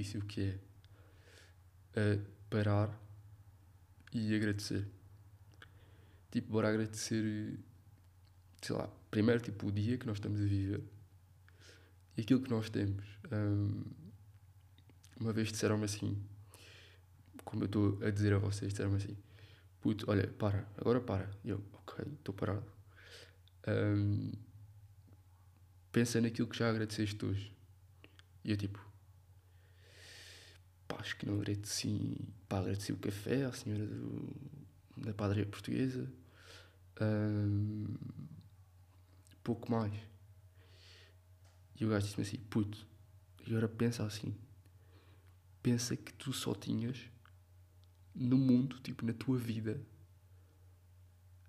exercício que é uh, parar e agradecer. Tipo, bora agradecer, sei lá, primeiro tipo o dia que nós estamos a viver e aquilo que nós temos. Um, uma vez disseram-me assim, como eu estou a dizer a vocês, disseram-me assim, puto, olha, para, agora para. E eu, ok, estou parado. Um, pensa naquilo que já agradeceste hoje. E eu tipo, pá, acho que não agradeci, pá, agradeci o café à senhora do, da padaria portuguesa, um, pouco mais. E o gajo disse-me assim, puto, e agora pensa assim, pensa que tu só tinhas no mundo, tipo, na tua vida,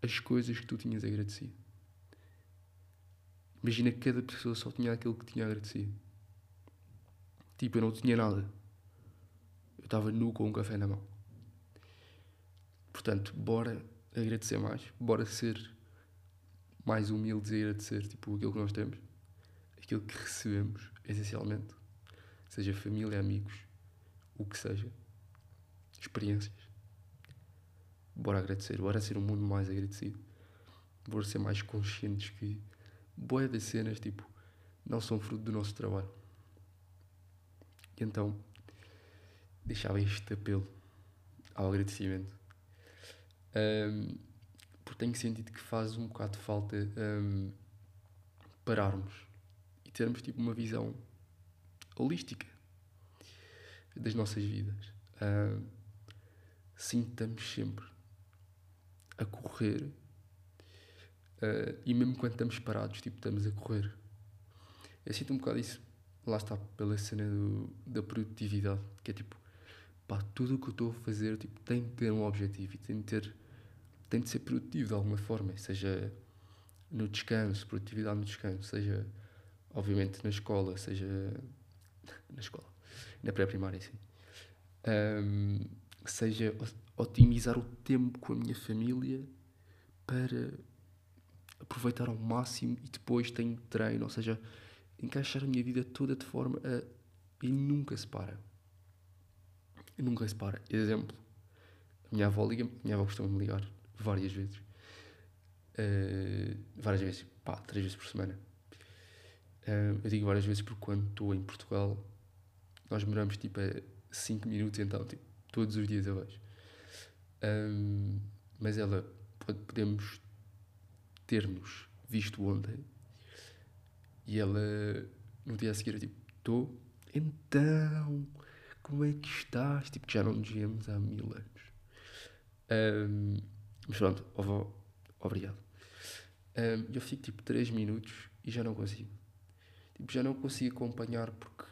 as coisas que tu tinhas agradecido. Imagina que cada pessoa só tinha aquilo que tinha agradecido. Tipo, eu não tinha nada. Estava nu com um café na mão. Portanto, bora agradecer mais. Bora ser mais humildes e agradecer tipo, aquilo que nós temos. Aquilo que recebemos, essencialmente. Seja família, amigos, o que seja. Experiências. Bora agradecer. Bora ser um mundo mais agradecido. Bora ser mais conscientes que boé das cenas, tipo, não são fruto do nosso trabalho. E então, deixava este apelo ao agradecimento. Um, porque tenho sentido que faz um bocado de falta um, pararmos e termos tipo uma visão holística das nossas vidas. Um, sintamos sempre a correr Uh, e mesmo quando estamos parados, tipo, estamos a correr. Eu sinto um bocado isso, lá está, pela cena do, da produtividade, que é tipo, pá, tudo o que eu estou a fazer tipo, tem de ter um objetivo e tem de, ter, tem de ser produtivo de alguma forma, seja no descanso, produtividade no descanso, seja, obviamente, na escola, seja na escola, na pré-primária, sim. Um, seja otimizar o tempo com a minha família para aproveitar ao máximo e depois tenho treino, ou seja, encaixar a minha vida toda de forma a. e nunca se para. E nunca se para. Exemplo, a minha avó liga-me, minha avó costuma me ligar várias vezes. Uh, várias vezes, pá, três vezes por semana. Uh, eu digo várias vezes porque quando estou em Portugal, nós moramos tipo a 5 minutos, então tipo, todos os dias eu vejo. Um, mas ela, podemos ter-nos visto ontem e ela no dia a seguir tipo, estou, então, como é que estás? Tipo, que já não nos víamos há mil anos. Um, mas pronto, avó, obrigado. Um, eu fico tipo 3 minutos e já não consigo. Tipo, já não consigo acompanhar porque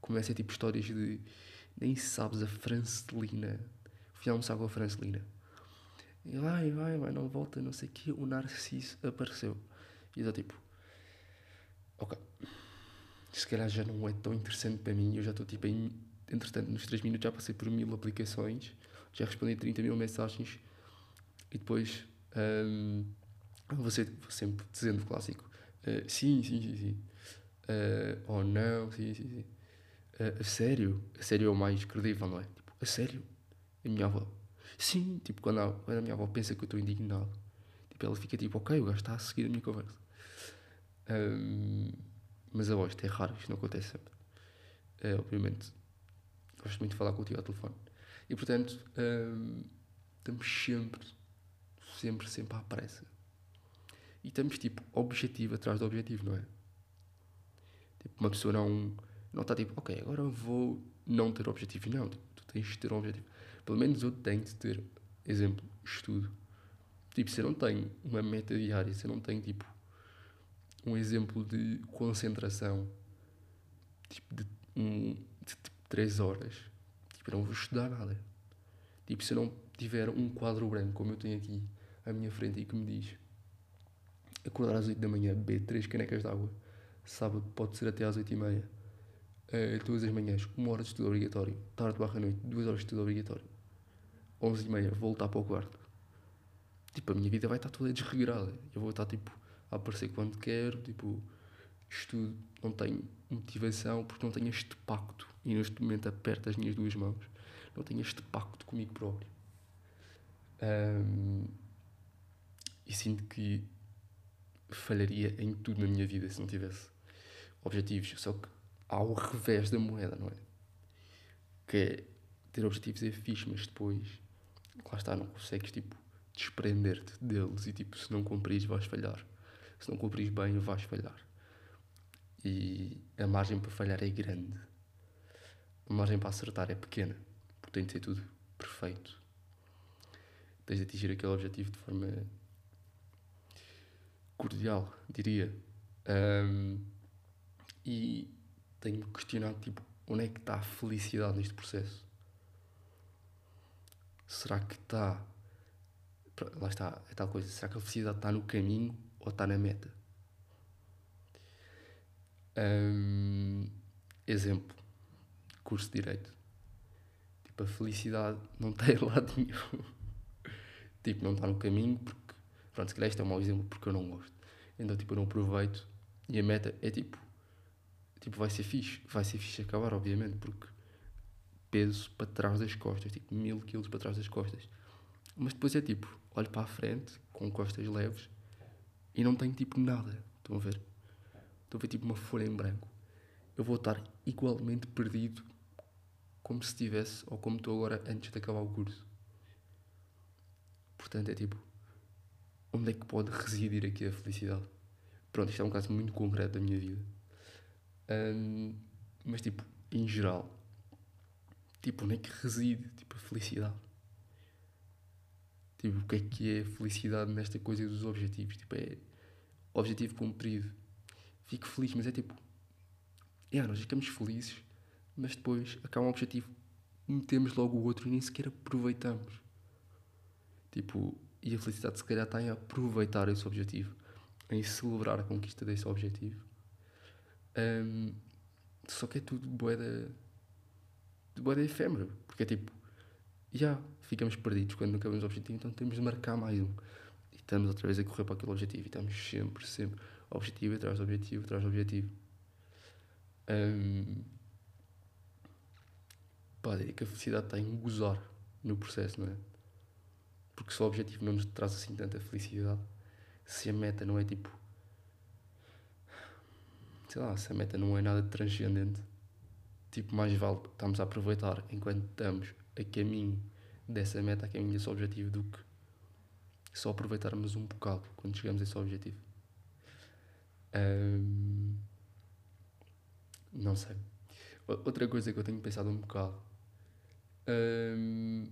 começa tipo histórias de nem sabes a Francelina. Fui almoçar com a Francelina e vai, vai, vai, não volta, não sei o quê. O Narciso apareceu. E eu tipo, ok, se calhar já não é tão interessante para mim. Eu já estou tipo em, entretanto, nos 3 minutos já passei por mil aplicações, já respondi 30 mil mensagens e depois um, vou sempre dizendo o clássico: uh, sim, sim, sim, sim. Uh, ou oh, não, sim, sim, sim. Uh, a sério? A sério é o mais credível, não é? Tipo, a sério? A minha avó Sim, tipo, quando a, quando a minha avó pensa que eu estou indignado, tipo, ela fica tipo, ok, o gajo está a seguir a minha conversa. Um, mas a voz, isto é raro, isto não acontece sempre. É, obviamente, gosto muito de falar contigo ao telefone. E portanto, um, estamos sempre, sempre, sempre à pressa. E estamos tipo objetivo atrás do objetivo, não é? Tipo, uma pessoa não, não está tipo, ok, agora vou não ter objetivo. Não, tipo, tu tens de ter um objetivo. Pelo menos eu tenho de ter, exemplo, estudo. Tipo, se eu não tenho uma meta diária, se eu não tenho, tipo, um exemplo de concentração, tipo, de, um, de tipo, 3 horas, tipo, eu não vou estudar nada. Tipo, se eu não tiver um quadro branco, como eu tenho aqui à minha frente e que me diz acordar às 8 da manhã, beber 3 canecas de água, sábado pode ser até às 8 e meia, uh, todas as manhãs, uma hora de estudo obrigatório, tarde barra noite, duas horas de estudo obrigatório 11 e meia, voltar para o quarto. Tipo, a minha vida vai estar toda desregrada. Eu vou estar, tipo, a aparecer quando quero, tipo, estudo, não tenho motivação porque não tenho este pacto. E neste momento aperto as minhas duas mãos. Não tenho este pacto comigo próprio. Um, e sinto que falharia em tudo na minha vida se não tivesse objetivos. Só que há o revés da moeda, não é? Que é ter objetivos é fixe, mas depois, lá está, não consegues tipo desprender-te deles e tipo, se não cumprires vais falhar. Se não cumprires bem, vais falhar. E a margem para falhar é grande. A margem para acertar é pequena, porque tem de ser tudo perfeito. Tens de atingir aquele objetivo de forma cordial, diria. Um, e tenho-me questionado, tipo, onde é que está a felicidade neste processo? Será que está... Lá está, é tal coisa. Será que a felicidade está no caminho ou está na meta? Um, exemplo. Curso de Direito. Tipo, a felicidade não está em lado nenhum. tipo, não está no caminho porque... Pronto, se calhar este é um mau exemplo porque eu não gosto. Então, tipo, eu não aproveito. E a meta é tipo tipo, vai ser fixe. Vai ser fixe acabar, obviamente, porque peso para trás das costas, tipo, mil quilos para trás das costas. Mas depois é tipo, olho para a frente, com costas leves, e não tenho tipo nada. Estão a ver? Estão a ver tipo uma folha em branco. Eu vou estar igualmente perdido como se estivesse, ou como estou agora antes de acabar o curso. Portanto, é tipo, onde é que pode residir aqui a felicidade? Pronto, isto é um caso muito concreto da minha vida. Um, mas, tipo, em geral, tipo, onde é que reside tipo, a felicidade? Tipo, o que é que é felicidade nesta coisa dos objetivos? Tipo, é objetivo cumprido. Fico feliz, mas é tipo, yeah, nós ficamos felizes, mas depois acaba um objetivo, metemos logo o outro e nem sequer aproveitamos. Tipo, e a felicidade se calhar está em aproveitar esse objetivo, em celebrar a conquista desse objetivo um, só que é tudo boeda. boeda efêmero. Porque é tipo. Já, ficamos perdidos quando não acabamos o objetivo, então temos de marcar mais um. Estamos outra vez a correr para aquele objetivo. E estamos sempre, sempre. Objetivo atrás de objetivo, atrás de objetivo. Um, pá, diria que a felicidade está em gozar no processo, não é? Porque se o objetivo não nos traz assim tanta felicidade, se a meta não é tipo sei lá, se a meta não é nada de transcendente, tipo, mais vale estamos a aproveitar enquanto estamos a caminho dessa meta, a caminho desse objetivo, do que só aproveitarmos um bocado quando chegamos a esse objetivo. Um, não sei. Outra coisa que eu tenho pensado um bocado. Um,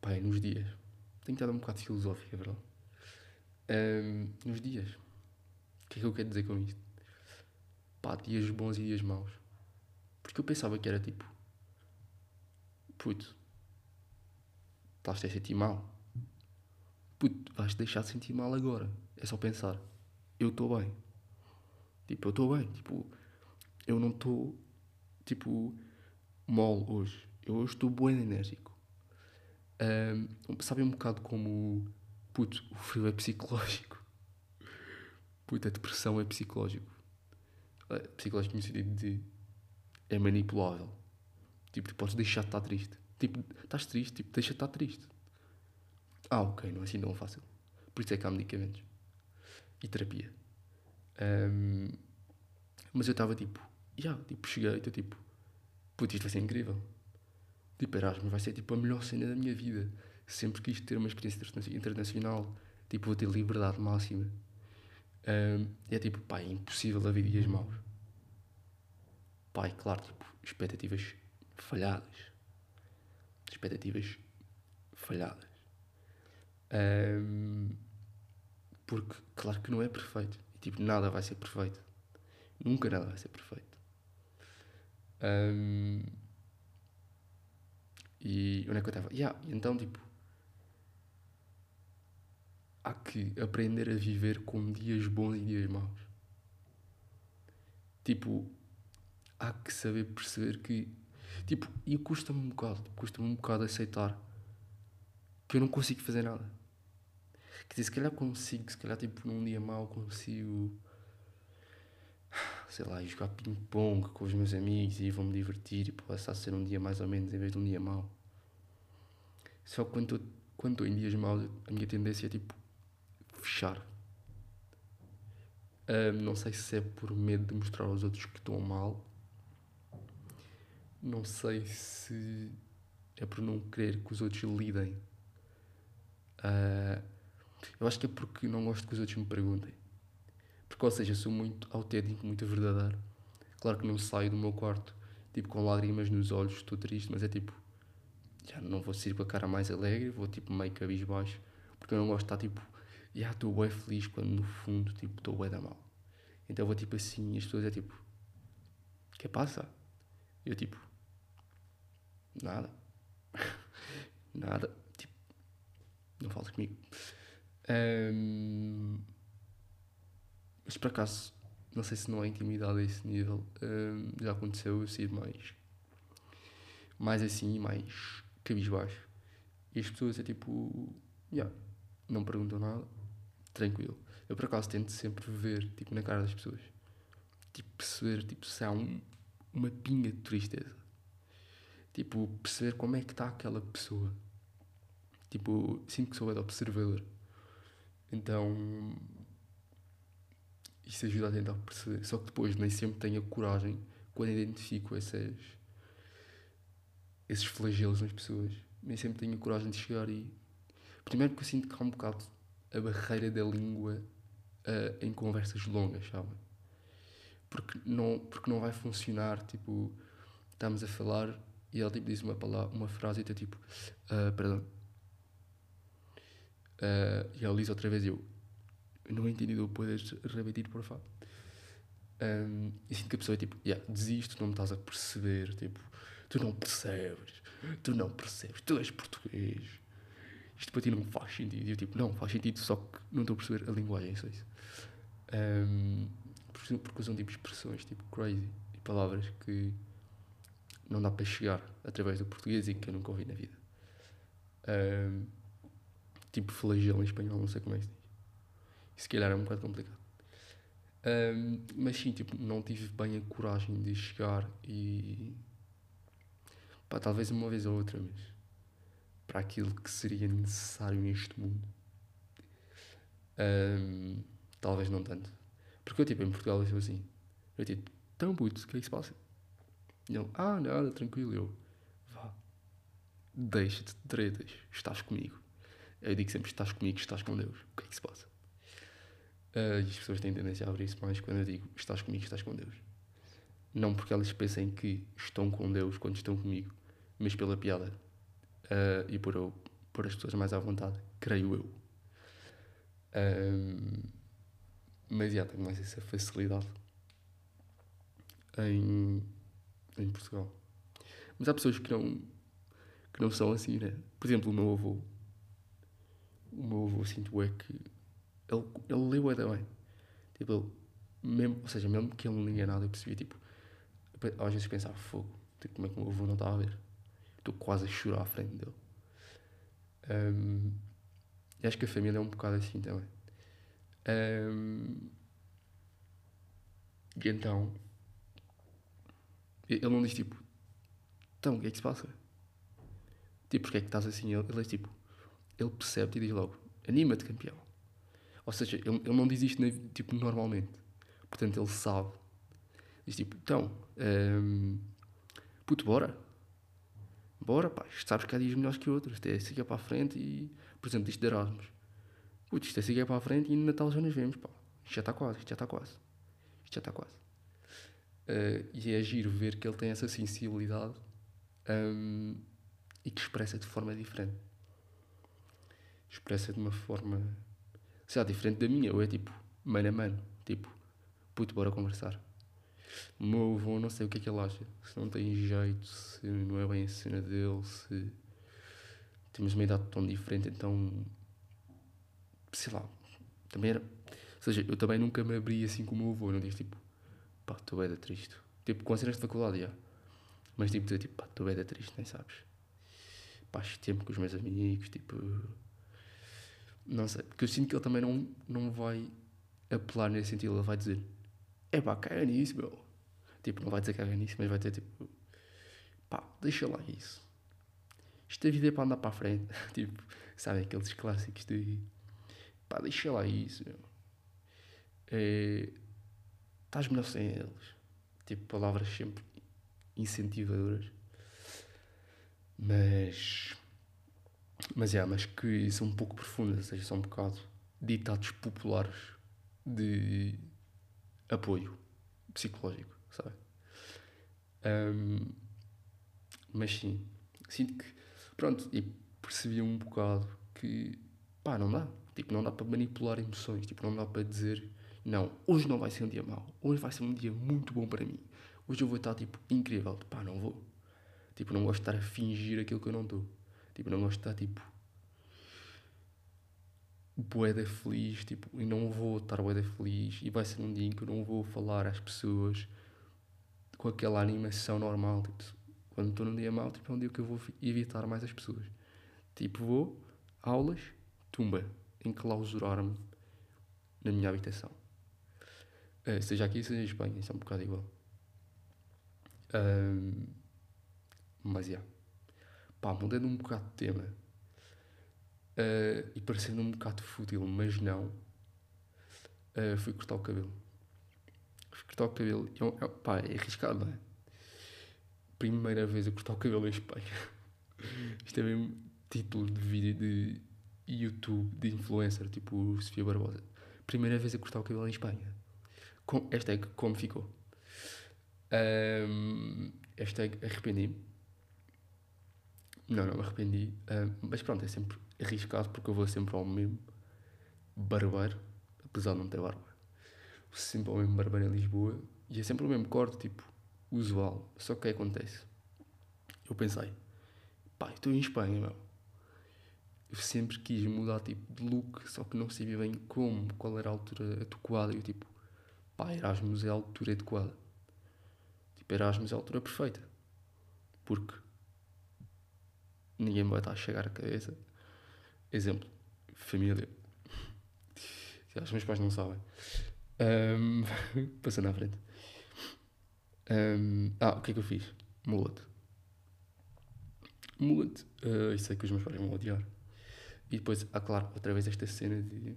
pá, é nos dias. Tenho estado um bocado de filosófica, é verdade? Um, nos dias. O que é que eu quero dizer com isto? pá, dias bons e dias maus. Porque eu pensava que era tipo, puto, estás-te a sentir mal. Puto, vais-te deixar de sentir mal agora. É só pensar, eu estou bem. Tipo, eu estou bem. Tipo, eu não estou, tipo, mole hoje. Eu hoje estou bem enérgico. Um, sabe um bocado como, puto, o frio é psicológico. Puto, a depressão é psicológico psicológico no sentido de é manipulável. Tipo, tu podes deixar de estar triste. Tipo, estás triste, tipo, deixa de estar triste. Ah, ok, não é assim tão fácil. Por isso é que há medicamentos. E terapia. Um, mas eu estava tipo, yeah, tipo, cheguei, estou tipo, putz, isto vai ser incrível. Tipo, Erasmus vai ser tipo a melhor cena da minha vida. Sempre quis ter uma experiência internacional. Tipo, vou ter liberdade máxima. Um, é tipo, pá, é impossível haver dias maus. Pá, e claro, tipo, expectativas falhadas. Expectativas falhadas. Um, porque, claro que não é perfeito. E, tipo, nada vai ser perfeito. Nunca nada vai ser perfeito. Um, e onde é que eu estava? Yeah, então, tipo, há que aprender a viver com dias bons e dias maus. Tipo, há que saber perceber que. Tipo, e custa-me um bocado, custa-me um bocado aceitar que eu não consigo fazer nada. Quer dizer, se calhar consigo, se calhar tipo num dia mau consigo. sei lá, jogar ping-pong com os meus amigos e vou-me divertir e possa a ser um dia mais ou menos em vez de um dia mau. Só que quando estou em dias maus, a minha tendência é tipo fechar. Um, não sei se é por medo de mostrar aos outros que estou mal. Não sei se é por não querer que os outros lidem. Uh, eu acho que é porque não gosto que os outros me perguntem. Porque, ou seja, sou muito autêntico, muito verdadeiro. Claro que não saio do meu quarto, tipo, com lágrimas nos olhos, estou triste, mas é tipo, já não vou sair com a cara mais alegre, vou tipo meio cabisbaixo, porque eu não gosto de estar tipo, já estou bem feliz quando no fundo tipo estou bem da mal. Então vou tipo assim e as pessoas é tipo, que passa? Eu tipo, nada, nada, tipo, não falas comigo. Um, mas por acaso, não sei se não é intimidade a esse nível, um, já aconteceu eu ser mais, mais assim, mais cabisbaixo. E as pessoas é tipo, yeah, não perguntam nada, tranquilo. Eu por acaso tento sempre ver, tipo, na cara das pessoas, tipo, perceber, tipo, se há um, uma pinga de tristeza. Tipo, perceber como é que está aquela pessoa. Tipo, sinto que sou é observador. Então, isso ajuda a tentar perceber. Só que depois nem sempre tenho a coragem, quando identifico essas esses flagelos nas pessoas. Nem sempre tenho a coragem de chegar e. Primeiro porque eu sinto que há um bocado a barreira da língua uh, em conversas longas, sabem? Porque não, porque não vai funcionar, tipo, estamos a falar e ele tipo, diz uma, palavra, uma frase e está tipo, uh, perdão. Uh, e ele diz outra vez eu, não entendi, podes repetir, por favor? Um, e sinto que a pessoa é tipo, yeah, desisto, não me estás a perceber, tipo, Tu não percebes. Tu não percebes. Tu és português. Isto para ti não faz sentido. E eu tipo, não, faz sentido, só que não estou a perceber a linguagem, só isso. Um, porque, porque usam tipo expressões tipo crazy e palavras que não dá para chegar através do português e que eu nunca ouvi na vida. Um, tipo flagelo em espanhol, não sei como é que se diz. Se calhar é um bocado complicado. Um, mas sim, tipo, não tive bem a coragem de chegar e Pá, talvez uma vez ou outra, mas para aquilo que seria necessário neste mundo, um, talvez não tanto. Porque eu, tipo, em Portugal, eu assim, eu tipo, tão puto, o que é que se passa? E ele, ah, nada, tranquilo, eu, vá, deixa-te de tretas, estás comigo. Eu digo sempre, estás comigo, estás com Deus, o que é que se passa? Uh, e as pessoas têm tendência a abrir isso mais quando eu digo, estás comigo, estás com Deus. Não porque elas pensem que estão com Deus quando estão comigo, mas pela piada uh, e por, eu, por as pessoas mais à vontade, creio eu. Um, mas já tenho mais essa facilidade em, em Portugal. Mas há pessoas que não, que não são assim, né? Por exemplo, o meu avô. O meu avô, sinto é que ele, ele leu ainda bem. Tipo, ele, mesmo, ou seja, mesmo que ele não lia nada, eu percebia, tipo, às vezes pensava, fogo, tipo, como é que o meu avô não está a ver? Estou quase a chorar à frente dele. Um, e acho que a família é um bocado assim também. Um, e então, ele não diz tipo, então, o que é que se passa? Tipo, porque é que estás assim? Ele, ele tipo, ele percebe e diz logo, anima-te, campeão. Ou seja, ele, ele não diz isto tipo, normalmente. Portanto, ele sabe. Diz tipo, então, um, puto, bora bora, pá, sabes que há dias melhores que outros, isto é seguir para a frente e, por exemplo, isto de Erasmus. Putz, isto é seguir para a frente e no Natal já nos vemos, pá. Isto já está quase, isto já está quase. Isto já está quase. Uh, e é giro ver que ele tem essa sensibilidade um, e que expressa de forma diferente. Expressa de uma forma, sei lá, diferente da minha, ou é tipo, mano a mano, tipo, puto, bora conversar. O meu avô, não sei o que é que ele acha. Se não tem jeito, se não é bem a cena dele, se temos uma idade tão diferente, então. sei lá. Também era. Ou seja, eu também nunca me abri assim com o meu avô. Não digo tipo, pá, estou bem da triste. Tipo, com cenas de faculdade, já. Mas tipo, tipo, pá, estou bem da triste, nem sabes. Pá, tempo com os meus amigos, tipo. Não sei. Porque eu sinto que ele também não, não vai apelar nesse sentido. Ele vai dizer é pá, caga nisso, meu. Tipo, não vai dizer caga nisso, mas vai ter tipo, pá, deixa lá isso. Isto a vida é para andar para a frente. tipo, sabe aqueles clássicos de, pá, deixa lá isso, meu. É, estás melhor sem eles. Tipo, palavras sempre incentivadoras. Mas. Mas é, mas que são um pouco profundas, ou seja, são um bocado ditados populares de apoio psicológico, sabe? Um, mas sim, sinto que, pronto, e percebi um bocado que, pá, não dá. Tipo, não dá para manipular emoções, tipo, não dá para dizer, não, hoje não vai ser um dia mau, hoje vai ser um dia muito bom para mim. Hoje eu vou estar, tipo, incrível. Pá, não vou. Tipo, não gosto de estar a fingir aquilo que eu não estou. Tipo, não gosto de estar, tipo, boeda feliz, tipo, e não vou estar boeda feliz, e vai ser um dia em que eu não vou falar às pessoas com aquela animação normal, tipo, quando estou num dia mau, tipo, é um dia que eu vou evitar mais as pessoas. Tipo, vou, aulas, tumba, enclausurar-me na minha habitação. Uh, seja aqui, seja em Espanha, isso é um bocado igual. Um, mas. Yeah. Pá, mudando um bocado de tema uh, e parecendo um bocado fútil, mas não, uh, fui cortar o cabelo. Fui cortar o cabelo. É, é, pá, é arriscado, não é? Primeira vez a cortar o cabelo em Espanha. Isto é mesmo título de vídeo de YouTube de influencer, tipo Sofia Barbosa. Primeira vez a cortar o cabelo em Espanha. Com, hashtag como ficou. Um, hashtag arrependi-me. Não, não me arrependi. Um, mas pronto, é sempre arriscado porque eu vou sempre ao mesmo barbeiro, apesar de não ter barba. Vou sempre ao mesmo barbeiro em Lisboa e é sempre o mesmo corte, tipo, usual. Só que o que acontece? Eu pensei, pá, estou em Espanha, meu. Eu sempre quis mudar tipo de look, só que não sabia bem como, qual era a altura adequada. Eu tipo, pá, Erasmus é a altura adequada. Tipo, Erasmus é a altura perfeita. Porque ninguém vai estar a chegar à cabeça. Exemplo, família. Os meus pais não sabem. Um, passando à frente. Um, ah, o que é que eu fiz? Mullet. Mullet. Uh, isso é que os meus pais vão odiar. E depois, ah, claro, outra vez esta cena de.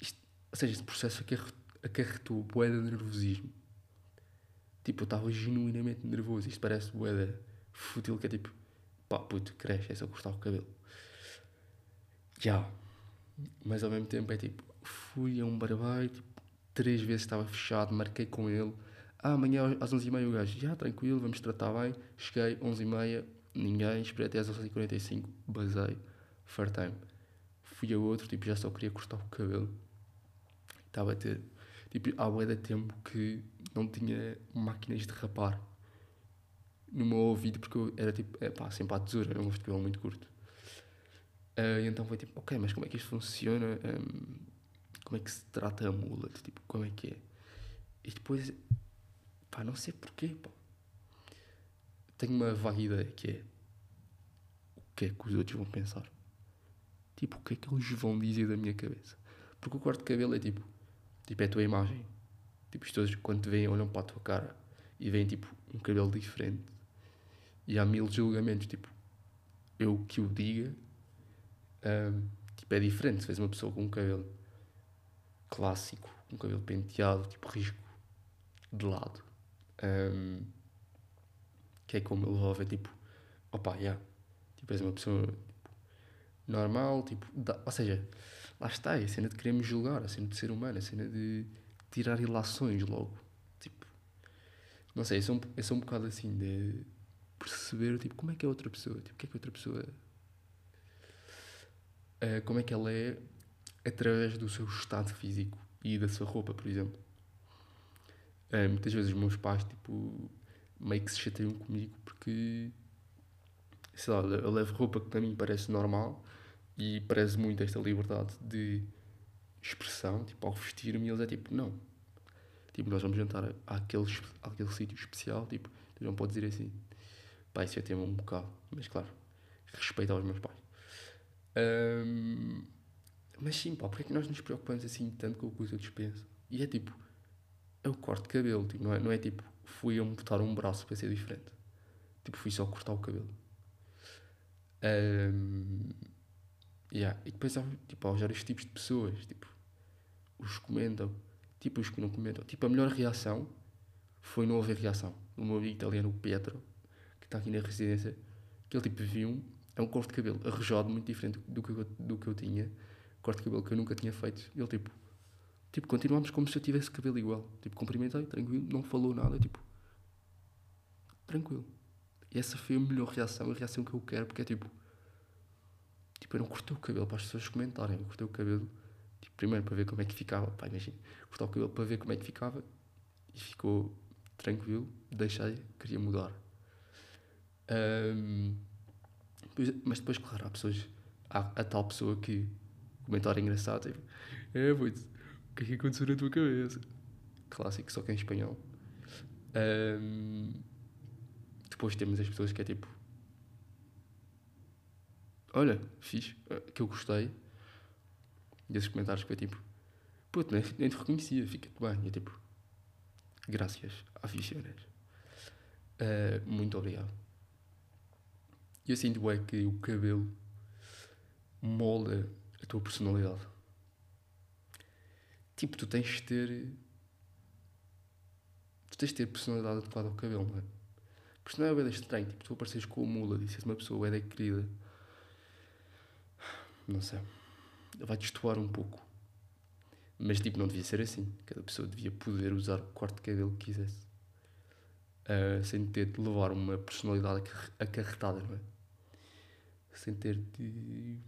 Isto, ou seja, este processo acarretou bué de nervosismo. Tipo, eu estava genuinamente nervoso. Isto parece bué fútil, que é tipo, pá, puto, cresce, é só cortar o cabelo. Já. Mas ao mesmo tempo é tipo, fui a um barbeiro, tipo, três vezes estava fechado, marquei com ele. Ah, amanhã às 11h30 o gajo, já, tranquilo, vamos tratar bem. Cheguei, 11h30, ninguém, esperei até às 11h45, basei, fair time. Fui a outro, tipo, já só queria cortar o cabelo. Estava a ter, tipo, há bué de tempo que não tinha máquinas de rapar no meu ouvido, porque eu era tipo, é pá, sempre à tesoura, era um cabelo muito curto. Uh, e então foi tipo, ok, mas como é que isto funciona? Um, como é que se trata a mula? Tipo, como é que é? E depois, pá, não sei porquê, pá. Tenho uma vaga ideia que é o que é que os outros vão pensar? Tipo, o que é que eles vão dizer da minha cabeça? Porque o corte de cabelo é tipo, tipo, é a tua imagem. Tipo, as pessoas quando te veem olham para a tua cara e veem tipo um cabelo diferente. E há mil julgamentos, tipo, eu que o diga, um, tipo, é diferente. Se vês uma pessoa com um cabelo clássico, um cabelo penteado, tipo risco de lado, um, que é como ele ouve, é tipo, opa, yeah. tipo, és uma pessoa tipo, normal, tipo, da, ou seja, lá está, é a cena de queremos julgar, a cena de ser humano, a cena de tirar ilações logo, tipo, não sei, eu sou um, eu sou um bocado assim de perceber, tipo, como é que é outra pessoa, tipo, o que é que outra pessoa uh, como é que ela é através do seu estado físico e da sua roupa, por exemplo. Uh, muitas vezes os meus pais, tipo, meio que se chateiam comigo porque, sei lá, eu levo roupa que para mim parece normal e parece muito esta liberdade de expressão, tipo, ao vestir-me, eles é tipo, não. Tipo, nós vamos jantar àquele, àquele sítio especial, tipo, tu não podes ir assim. Pá, isso é tema um bocado, mas claro, respeito aos meus pais. Um, mas sim, pá, porque é que nós nos preocupamos assim tanto com o que os outros pensam? E é tipo, o corte de cabelo, tipo, não, é, não é tipo, fui amputar um braço para ser diferente. Tipo, fui só cortar o cabelo. Um, yeah. E depois há, tipo, há vários tipos de pessoas, tipo, os que comentam, tipo, os que não comentam. Tipo, a melhor reação foi não haver reação. O meu amigo italiano, o Pietro, está aqui na residência, que ele tipo viu, é um corte de cabelo arrojado muito diferente do que eu, do que eu tinha, corte de cabelo que eu nunca tinha feito. Ele tipo, tipo, continuamos como se eu tivesse cabelo igual. Tipo, cumprimentei, tranquilo, não falou nada, tipo, tranquilo. E essa foi a melhor reação, a reação que eu quero, porque é tipo, tipo, eu não cortei o cabelo para as pessoas comentarem, eu cortei o cabelo, tipo, primeiro para ver como é que ficava, pá, imagina, cortar o cabelo para ver como é que ficava, e ficou tranquilo, deixei, queria mudar. Um, mas depois, claro, há pessoas, há a tal pessoa que comentário engraçado, tipo, é, putz, o que é que aconteceu na tua cabeça? Clássico, só que em espanhol. Um, depois temos as pessoas que é tipo, olha, fiz, eh, que eu gostei. E esses comentários que foi tipo, puto, nem, nem te reconhecia, fica-te bem. E é tipo, graças, aficiones. Uh, muito obrigado. E eu sinto é que o cabelo molda a tua personalidade. Tipo, tu tens de ter. Tu tens de ter personalidade adequada ao cabelo, não é? Porque senão é bem estranho. Tipo, tu apareces com a mula e se uma pessoa é da querida. Não sei. Vai destoar um pouco. Mas, tipo, não devia ser assim. Cada pessoa devia poder usar o corte de cabelo que quisesse. Uh, sem ter de levar uma personalidade acarretada, não é? Sem ter de.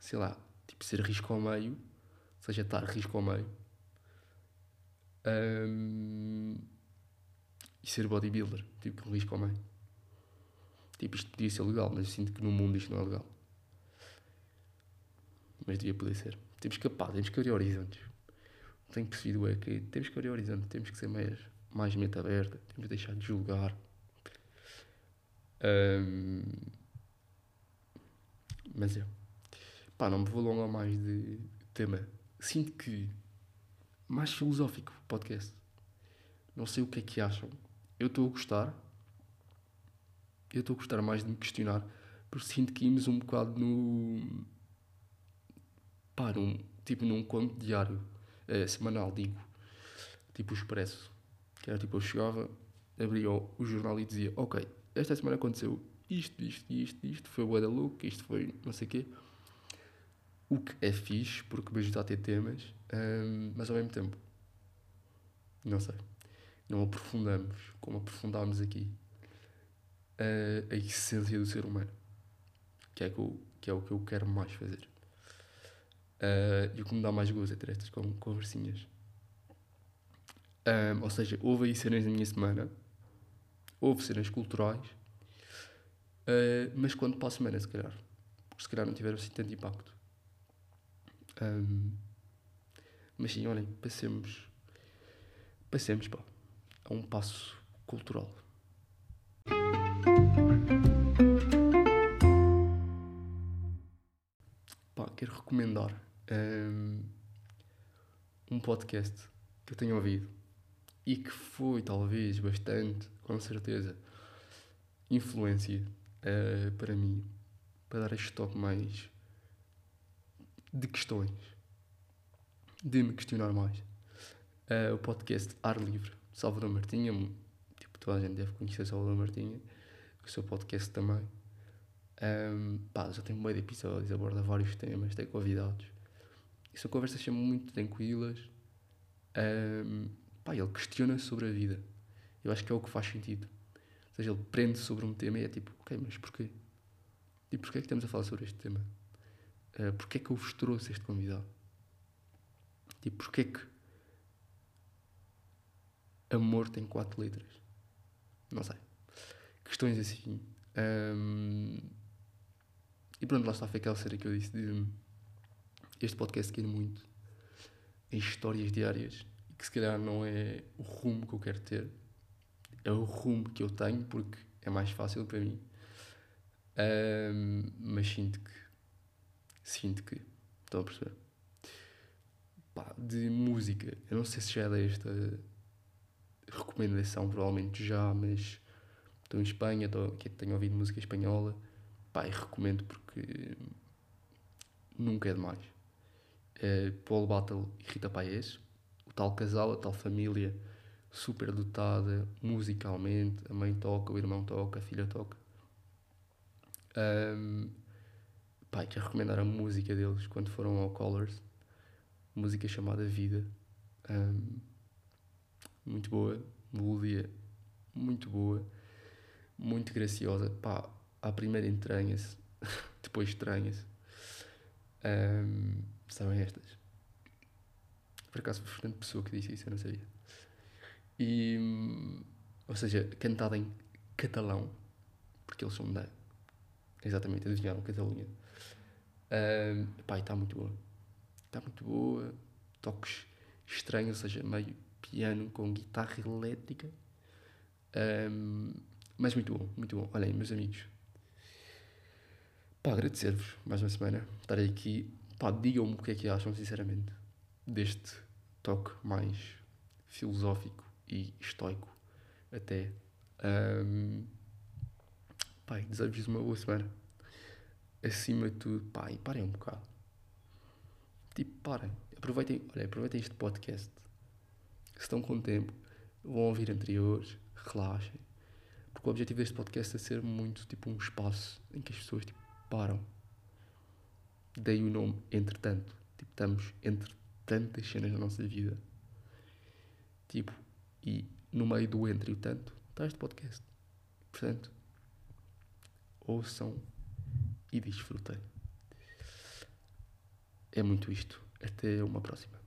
sei lá, tipo, ser risco ao meio. Ou seja, estar risco ao meio. Um, e ser bodybuilder, tipo, risco ao meio. Tipo, isto podia ser legal, mas eu sinto que no mundo isto não é legal. Mas devia poder ser. Temos que, pá, temos que abrir horizontes. Tenho percebido é que temos que abrir horizontes, temos que ser mais, mais mente aberta, temos que deixar de julgar. Um, mas eu, pá, não me vou alongar mais de tema. Sinto que mais filosófico o podcast. Não sei o que é que acham. Eu estou a gostar. Eu estou a gostar mais de me questionar, porque sinto que íamos um bocado no pá, num, tipo num conto diário, uh, semanal, digo, tipo o Expresso, que era tipo, eu chegava, abria o, o jornal e dizia, ok, esta semana aconteceu isto, isto, isto, isto, foi o da look, isto foi não sei o quê, o que é fixe, porque me ajuda a ter temas, um, ehm, mas ao mesmo tempo, não sei, não aprofundamos como aprofundámos aqui a, a essência do ser humano, que é, que, eu, que é o que eu quero mais fazer. Uh, e o que me dá mais gozo é ter estas conversinhas. Um, ou seja, houve aí cenas na minha semana, houve cenas culturais, uh, mas quando para a semana, se calhar. Porque se calhar não tiveram assim tanto impacto. Um, mas sim, olhem, passemos, passemos pá, a um passo cultural. Pá, quero recomendar um, um podcast que eu tenho ouvido e que foi talvez bastante, com certeza, influência uh, para mim, para dar este toque mais de questões, de me questionar mais. Uh, o podcast Ar Livre, Salvador Martinha, tipo, toda a gente deve conhecer Salvador Martinha, o seu podcast também. Pá, já tem um meio de episódios, aborda vários temas, tem convidados. E são conversas sempre muito tranquilas. Um, pá, ele questiona sobre a vida. Eu acho que é o que faz sentido. Ou seja, ele prende sobre um tema e é tipo, ok, mas porquê? E porquê é que estamos a falar sobre este tema? Uh, porquê é que eu vos trouxe este convidado? Tipo, porquê é que amor tem quatro letras? Não sei. Questões assim. Um, e pronto, lá está, foi aquela série que eu disse de este podcast quer muito em histórias diárias que se calhar não é o rumo que eu quero ter, é o rumo que eu tenho porque é mais fácil para mim. Um, mas sinto que sinto que estão a perceber? Pá, de música, eu não sei se já dei esta, recomendação, provavelmente já, mas estou em Espanha, estou, tenho ouvido música espanhola, pá, e recomendo porque nunca é demais. É Paul Battle e Rita Paes, o tal casal, a tal família super dotada musicalmente, a mãe toca, o irmão toca, a filha toca. Um, pá, quero recomendar a música deles quando foram ao Colors, música chamada Vida. Um, muito boa, melodia muito boa, muito graciosa. Pá, à primeira entranha-se, depois estranha-se. Um, sabem estas? Por acaso foi a pessoa que disse isso, eu não sabia. E, ou seja, cantada em catalão, porque eles são da. Exatamente, adivinharam, Catalunha. Um, pá, está muito boa. Está muito boa. Toques estranhos, ou seja, meio piano com guitarra elétrica. Um, mas muito bom, muito bom. Olhem, meus amigos. Pá, agradecer-vos mais uma semana. Estarei aqui. Pá, digam-me o que é que acham, sinceramente, deste toque mais filosófico e estoico até. Um, pá, desejo-vos uma boa semana. Acima de tudo, e parem um bocado. Tipo, parem. Aproveitem, olha, aproveitem este podcast. Se estão com tempo, vão ouvir anteriores, relaxem. Porque o objetivo deste podcast é ser muito tipo um espaço em que as pessoas tipo, param. Dei o nome entretanto. Tipo, estamos entre tantas cenas na nossa vida. Tipo, e no meio do entre e o tanto, está este podcast. Portanto, ouçam e desfrutem. É muito isto. Até uma próxima.